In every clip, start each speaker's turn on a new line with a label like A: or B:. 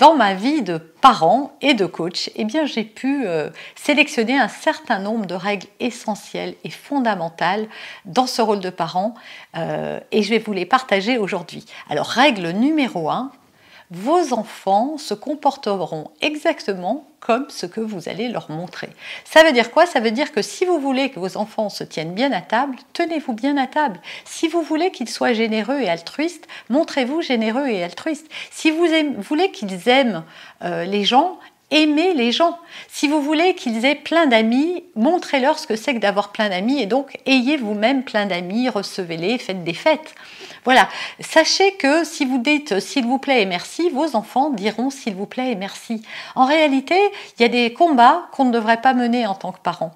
A: Dans ma vie de parent et de coach, eh j'ai pu euh, sélectionner un certain nombre de règles essentielles et fondamentales dans ce rôle de parent euh, et je vais vous les partager aujourd'hui. Alors, règle numéro 1, vos enfants se comporteront exactement comme ce que vous allez leur montrer. Ça veut dire quoi? Ça veut dire que si vous voulez que vos enfants se tiennent bien à table, tenez-vous bien à table. Si vous voulez qu'ils soient généreux et altruistes, montrez-vous généreux et altruiste. Si vous voulez qu'ils aiment euh, les gens, aimez les gens. Si vous voulez qu'ils aient plein d'amis, montrez-leur ce que c'est que d'avoir plein d'amis et donc ayez vous-même plein d'amis, recevez-les, faites des fêtes. Voilà, sachez que si vous dites s'il vous plaît et merci, vos enfants diront s'il vous plaît et merci. En réalité, il y a des combats qu'on ne devrait pas mener en tant que parents.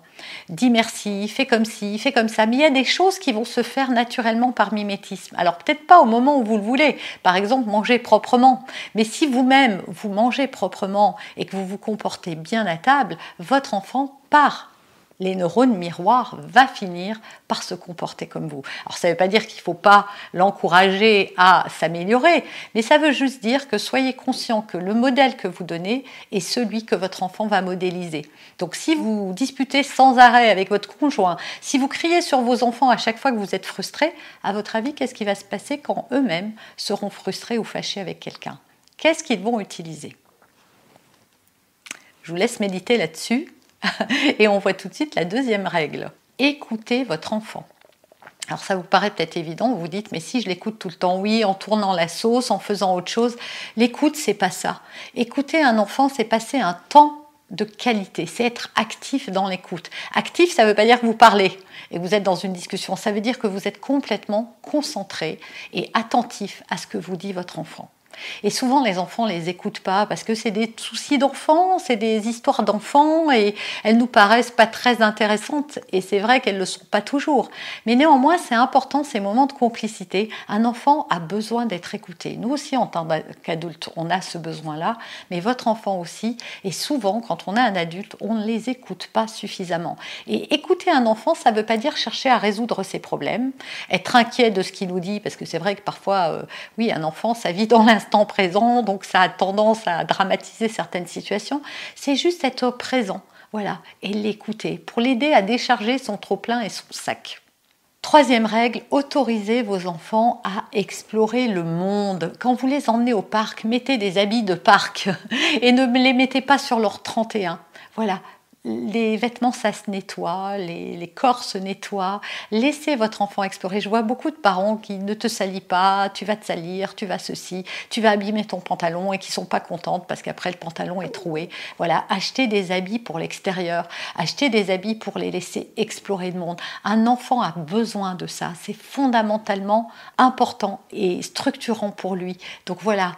A: Dis merci, fais comme ci, fais comme ça. Mais il y a des choses qui vont se faire naturellement par mimétisme. Alors peut-être pas au moment où vous le voulez. Par exemple, manger proprement. Mais si vous-même, vous mangez proprement et que vous vous comportez bien à table, votre enfant part les neurones miroirs va finir par se comporter comme vous. Alors ça ne veut pas dire qu'il ne faut pas l'encourager à s'améliorer, mais ça veut juste dire que soyez conscient que le modèle que vous donnez est celui que votre enfant va modéliser. Donc si vous disputez sans arrêt avec votre conjoint, si vous criez sur vos enfants à chaque fois que vous êtes frustré, à votre avis, qu'est-ce qui va se passer quand eux-mêmes seront frustrés ou fâchés avec quelqu'un? Qu'est-ce qu'ils vont utiliser? Je vous laisse méditer là-dessus. Et on voit tout de suite la deuxième règle. Écoutez votre enfant. Alors ça vous paraît peut-être évident, vous vous dites mais si je l'écoute tout le temps, oui, en tournant la sauce, en faisant autre chose, l'écoute c'est pas ça. Écouter un enfant, c'est passer un temps de qualité, c'est être actif dans l'écoute. Actif, ça ne veut pas dire que vous parlez et vous êtes dans une discussion, ça veut dire que vous êtes complètement concentré et attentif à ce que vous dit votre enfant. Et souvent, les enfants ne les écoutent pas parce que c'est des soucis d'enfants, c'est des histoires d'enfants et elles nous paraissent pas très intéressantes. Et c'est vrai qu'elles ne le sont pas toujours. Mais néanmoins, c'est important ces moments de complicité. Un enfant a besoin d'être écouté. Nous aussi, en tant qu'adultes, on a ce besoin-là, mais votre enfant aussi. Et souvent, quand on a un adulte, on ne les écoute pas suffisamment. Et écouter un enfant, ça ne veut pas dire chercher à résoudre ses problèmes, être inquiet de ce qu'il nous dit, parce que c'est vrai que parfois, euh, oui, un enfant, ça vit dans l'instant temps présent, donc ça a tendance à dramatiser certaines situations. C'est juste être présent, voilà, et l'écouter pour l'aider à décharger son trop-plein et son sac. Troisième règle, autorisez vos enfants à explorer le monde. Quand vous les emmenez au parc, mettez des habits de parc et ne les mettez pas sur leur 31. Voilà, les vêtements, ça se nettoie, les, corps se nettoient. Laissez votre enfant explorer. Je vois beaucoup de parents qui ne te salissent pas, tu vas te salir, tu vas ceci, tu vas abîmer ton pantalon et qui sont pas contentes parce qu'après le pantalon est troué. Voilà, achetez des habits pour l'extérieur, achetez des habits pour les laisser explorer le monde. Un enfant a besoin de ça. C'est fondamentalement important et structurant pour lui. Donc voilà,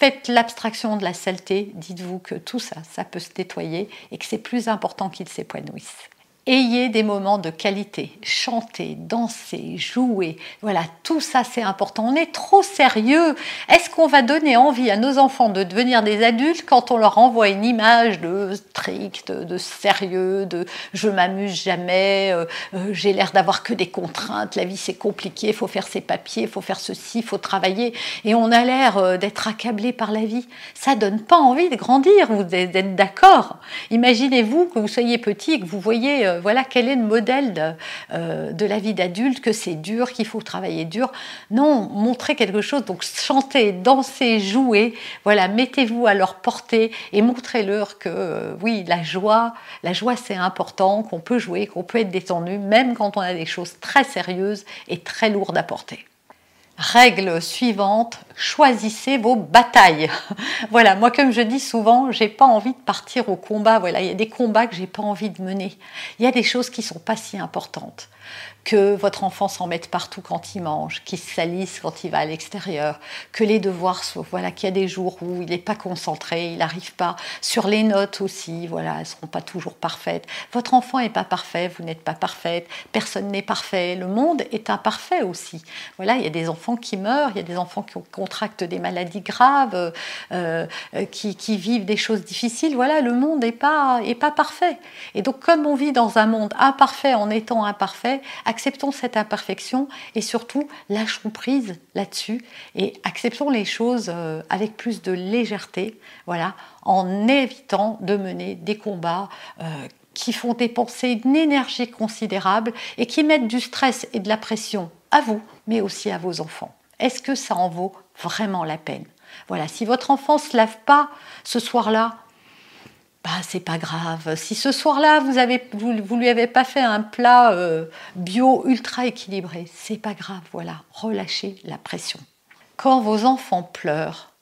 A: Faites l'abstraction de la saleté, dites-vous que tout ça, ça peut se nettoyer et que c'est plus important qu'il s'épanouisse. Ayez des moments de qualité, chantez, dansez, jouez. Voilà, tout ça c'est important. On est trop sérieux. Est-ce qu'on va donner envie à nos enfants de devenir des adultes quand on leur envoie une image de strict, de sérieux, de je m'amuse jamais, euh, euh, j'ai l'air d'avoir que des contraintes, la vie c'est compliqué, faut faire ses papiers, faut faire ceci, faut travailler et on a l'air euh, d'être accablé par la vie. Ça donne pas envie de grandir, vous êtes d'accord Imaginez-vous que vous soyez petit et que vous voyez euh, voilà quel est le modèle euh, de, la vie d'adulte, que c'est dur, qu'il faut travailler dur. Non, montrez quelque chose, donc chantez, dansez, jouez, voilà, mettez-vous à leur portée et montrez-leur que euh, oui, la joie, la joie c'est important, qu'on peut jouer, qu'on peut être détendu, même quand on a des choses très sérieuses et très lourdes à porter. Règle suivante, choisissez vos batailles. voilà, moi comme je dis souvent, j'ai pas envie de partir au combat. Voilà, il y a des combats que j'ai pas envie de mener. Il y a des choses qui sont pas si importantes que votre enfant s'en mette partout quand il mange, qu'il se salisse quand il va à l'extérieur, que les devoirs soient, voilà, qu'il y a des jours où il n'est pas concentré, il n'arrive pas. Sur les notes aussi, voilà, elles seront pas toujours parfaites. Votre enfant n'est pas parfait, vous n'êtes pas parfaite, personne n'est parfait, le monde est imparfait aussi. Voilà, il y a des enfants qui meurent, il y a des enfants qui contractent des maladies graves, euh, euh, qui, vivent des choses difficiles. Voilà, le monde n'est pas, est pas parfait. Et donc, comme on vit dans un monde imparfait en étant imparfait, acceptons cette imperfection et surtout lâchons prise là-dessus et acceptons les choses euh, avec plus de légèreté, voilà, en évitant de mener des combats qui font dépenser une énergie considérable et qui mettent du stress et de la pression à vous, mais aussi à vos enfants. Est-ce que ça en vaut vraiment la peine? Voilà, si votre enfant ne se lave pas ce soir-là, bah, c'est pas grave. Si ce soir-là, vous, avez, vous, lui avez pas fait un plat euh, bio ultra équilibré, c'est pas grave, voilà. Relâchez la pression. Quand vos enfants pleurent,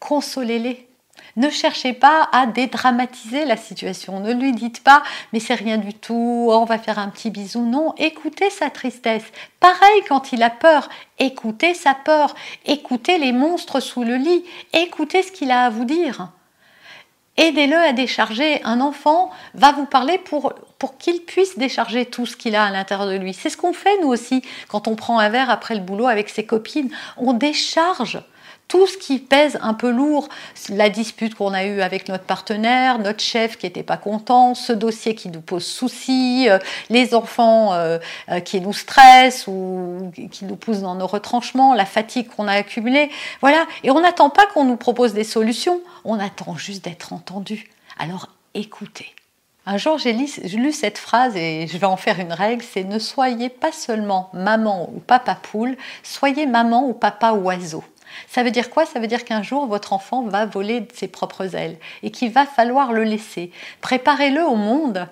A: consolez-les. Ne cherchez pas à dédramatiser la situation. Ne lui dites pas, mais c'est rien du tout, on va faire un petit bisou. Non, écoutez sa tristesse. Pareil quand il a peur, écoutez sa peur. Écoutez les monstres sous le lit. Écoutez ce qu'il a à vous dire. Aidez-le à décharger. Un enfant va vous parler pour, pour qu'il puisse décharger tout ce qu'il a à l'intérieur de lui. C'est ce qu'on fait nous aussi quand on prend un verre après le boulot avec ses copines. On décharge tout ce qui pèse un peu lourd, la dispute qu'on a eue avec notre partenaire, notre chef qui n'était pas content, ce dossier qui nous pose souci, euh, les enfants euh, euh, qui nous stressent ou qui nous poussent dans nos retranchements, la fatigue qu'on a accumulée. Voilà. Et on n'attend pas qu'on nous propose des solutions, on attend juste d'être entendu. Alors écoutez. Un jour, j'ai lu, cette phrase et je vais en faire une règle, c'est ne soyez pas seulement maman ou papa poule, soyez maman ou papa oiseau. Ça veut dire quoi? Ça veut dire qu'un jour, votre enfant va voler de ses propres ailes et qu'il va falloir le laisser. Préparez-le au monde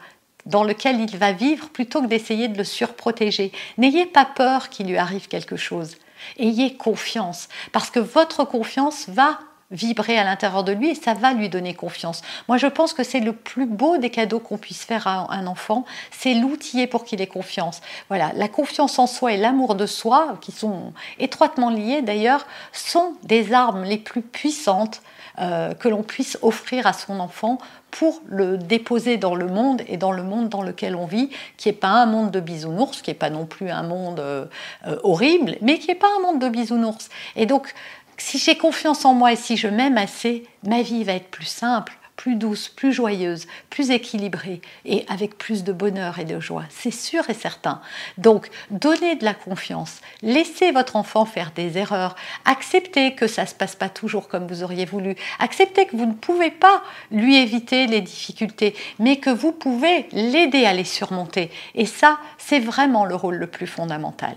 A: dans lequel il va vivre plutôt que d'essayer de le surprotéger. N'ayez pas peur qu'il lui arrive quelque chose. Ayez confiance, parce que votre confiance va vibrer à l'intérieur de lui et ça va lui donner confiance. Moi, je pense que c'est le plus beau des cadeaux qu'on puisse faire à un enfant, c'est l'outiller pour qu'il ait confiance. Voilà, la confiance en soi et l'amour de soi, qui sont étroitement liés d'ailleurs, sont des armes les plus puissantes euh, que l'on puisse offrir à son enfant pour le déposer dans le monde et dans le monde dans lequel on vit, qui n'est pas un monde de bisounours, qui n'est pas non plus un monde euh, euh, horrible, mais qui n'est pas un monde de bisounours. Et donc, si j'ai confiance en moi et si je m'aime assez, ma vie va être plus simple, plus douce, plus joyeuse, plus équilibrée et avec plus de bonheur et de joie. C'est sûr et certain. Donc, donnez de la confiance. Laissez votre enfant faire des erreurs. Acceptez que ça ne se passe pas toujours comme vous auriez voulu. Acceptez que vous ne pouvez pas lui éviter les difficultés, mais que vous pouvez l'aider à les surmonter. Et ça, c'est vraiment le rôle le plus fondamental.